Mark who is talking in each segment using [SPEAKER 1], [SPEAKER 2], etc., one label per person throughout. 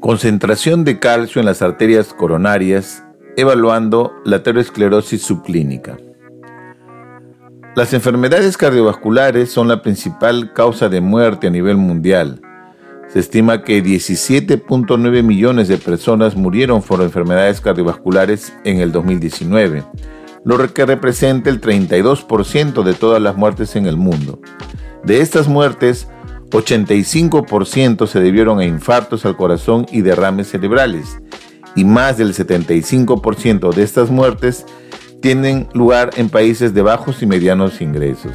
[SPEAKER 1] Concentración de calcio en las arterias coronarias, evaluando la aterosclerosis subclínica. Las enfermedades cardiovasculares son la principal causa de muerte a nivel mundial. Se estima que 17.9 millones de personas murieron por enfermedades cardiovasculares en el 2019, lo que representa el 32% de todas las muertes en el mundo. De estas muertes, 85% se debieron a infartos al corazón y derrames cerebrales, y más del 75% de estas muertes tienen lugar en países de bajos y medianos ingresos.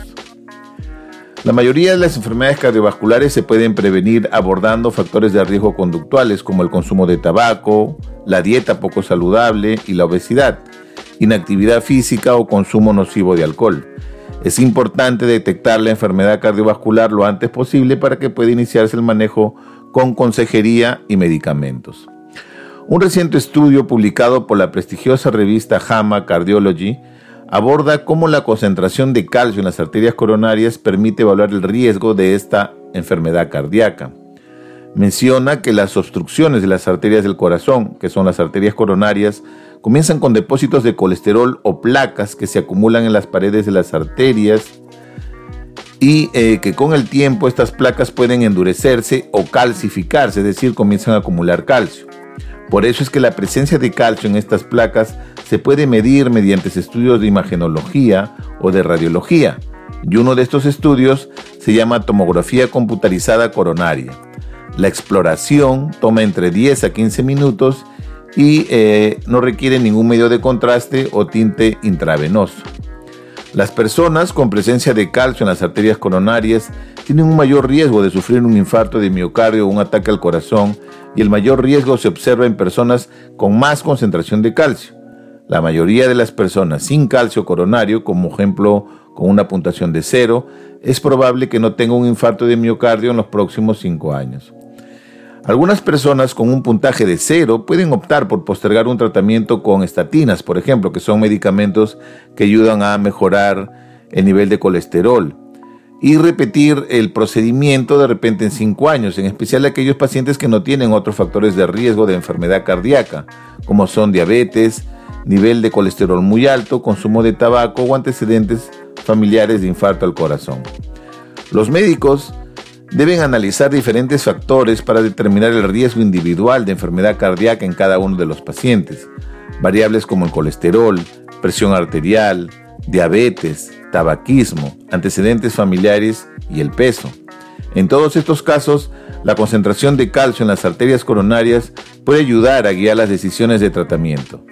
[SPEAKER 1] La mayoría de las enfermedades cardiovasculares se pueden prevenir abordando factores de riesgo conductuales como el consumo de tabaco, la dieta poco saludable y la obesidad, inactividad física o consumo nocivo de alcohol. Es importante detectar la enfermedad cardiovascular lo antes posible para que pueda iniciarse el manejo con consejería y medicamentos. Un reciente estudio publicado por la prestigiosa revista JAMA Cardiology aborda cómo la concentración de calcio en las arterias coronarias permite evaluar el riesgo de esta enfermedad cardíaca. Menciona que las obstrucciones de las arterias del corazón, que son las arterias coronarias, comienzan con depósitos de colesterol o placas que se acumulan en las paredes de las arterias y eh, que con el tiempo estas placas pueden endurecerse o calcificarse, es decir, comienzan a acumular calcio. Por eso es que la presencia de calcio en estas placas se puede medir mediante estudios de imagenología o de radiología, y uno de estos estudios se llama tomografía computarizada coronaria. La exploración toma entre 10 a 15 minutos y eh, no requiere ningún medio de contraste o tinte intravenoso. Las personas con presencia de calcio en las arterias coronarias tienen un mayor riesgo de sufrir un infarto de miocardio o un ataque al corazón y el mayor riesgo se observa en personas con más concentración de calcio. La mayoría de las personas sin calcio coronario, como ejemplo con una puntuación de cero, es probable que no tenga un infarto de miocardio en los próximos cinco años. Algunas personas con un puntaje de cero pueden optar por postergar un tratamiento con estatinas, por ejemplo, que son medicamentos que ayudan a mejorar el nivel de colesterol y repetir el procedimiento de repente en cinco años, en especial aquellos pacientes que no tienen otros factores de riesgo de enfermedad cardíaca, como son diabetes, nivel de colesterol muy alto, consumo de tabaco o antecedentes familiares de infarto al corazón. Los médicos deben analizar diferentes factores para determinar el riesgo individual de enfermedad cardíaca en cada uno de los pacientes. Variables como el colesterol, presión arterial, diabetes, tabaquismo, antecedentes familiares y el peso. En todos estos casos, la concentración de calcio en las arterias coronarias puede ayudar a guiar las decisiones de tratamiento.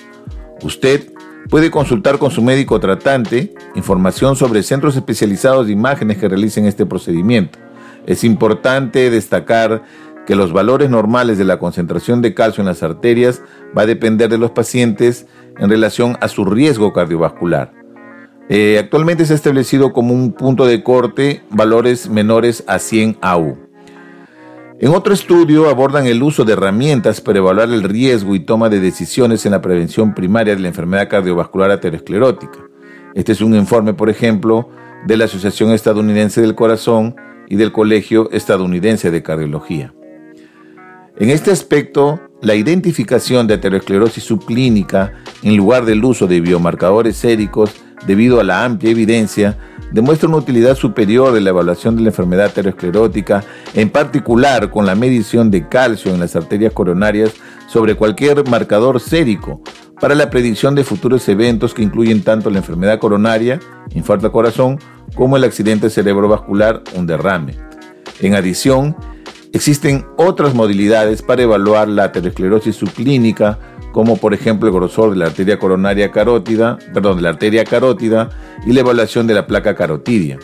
[SPEAKER 1] Usted puede consultar con su médico tratante información sobre centros especializados de imágenes que realicen este procedimiento. Es importante destacar que los valores normales de la concentración de calcio en las arterias va a depender de los pacientes en relación a su riesgo cardiovascular. Eh, actualmente se ha establecido como un punto de corte valores menores a 100 AU. En otro estudio abordan el uso de herramientas para evaluar el riesgo y toma de decisiones en la prevención primaria de la enfermedad cardiovascular aterosclerótica. Este es un informe, por ejemplo, de la Asociación Estadounidense del Corazón y del Colegio Estadounidense de Cardiología. En este aspecto, la identificación de aterosclerosis subclínica en lugar del uso de biomarcadores séricos debido a la amplia evidencia demuestra una utilidad superior de la evaluación de la enfermedad aterosclerótica, en particular con la medición de calcio en las arterias coronarias sobre cualquier marcador sérico para la predicción de futuros eventos que incluyen tanto la enfermedad coronaria, infarto al corazón, como el accidente cerebrovascular, un derrame. En adición, existen otras modalidades para evaluar la aterosclerosis subclínica, como por ejemplo el grosor de la arteria coronaria carótida, perdón, la arteria carótida, y la evaluación de la placa carotidia.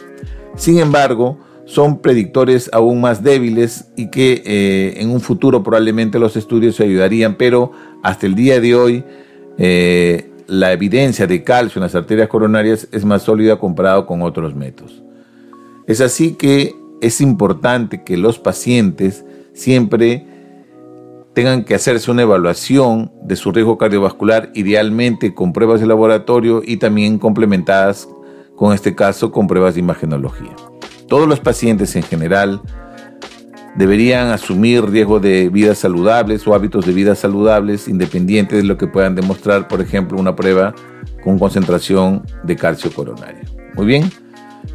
[SPEAKER 1] Sin embargo, son predictores aún más débiles y que eh, en un futuro probablemente los estudios se ayudarían, pero hasta el día de hoy eh, la evidencia de calcio en las arterias coronarias es más sólida comparado con otros métodos. Es así que es importante que los pacientes siempre tengan que hacerse una evaluación de su riesgo cardiovascular, idealmente con pruebas de laboratorio y también complementadas con este caso con pruebas de imagenología. Todos los pacientes en general deberían asumir riesgo de vidas saludables o hábitos de vida saludables independiente de lo que puedan demostrar, por ejemplo, una prueba con concentración de calcio coronario. Muy bien,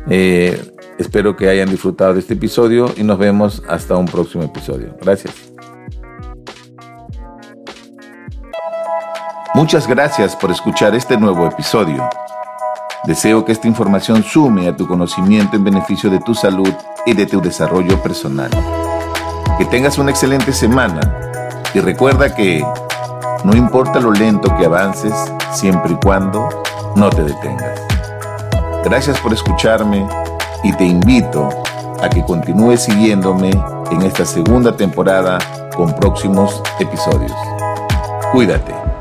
[SPEAKER 1] eh, espero que hayan disfrutado de este episodio y nos vemos hasta un próximo episodio. Gracias. Muchas gracias por escuchar este nuevo episodio. Deseo que esta información sume a tu conocimiento en beneficio de tu salud y de tu desarrollo personal. Que tengas una excelente semana y recuerda que no importa lo lento que avances, siempre y cuando no te detengas. Gracias por escucharme y te invito a que continúes siguiéndome en esta segunda temporada con próximos episodios. Cuídate.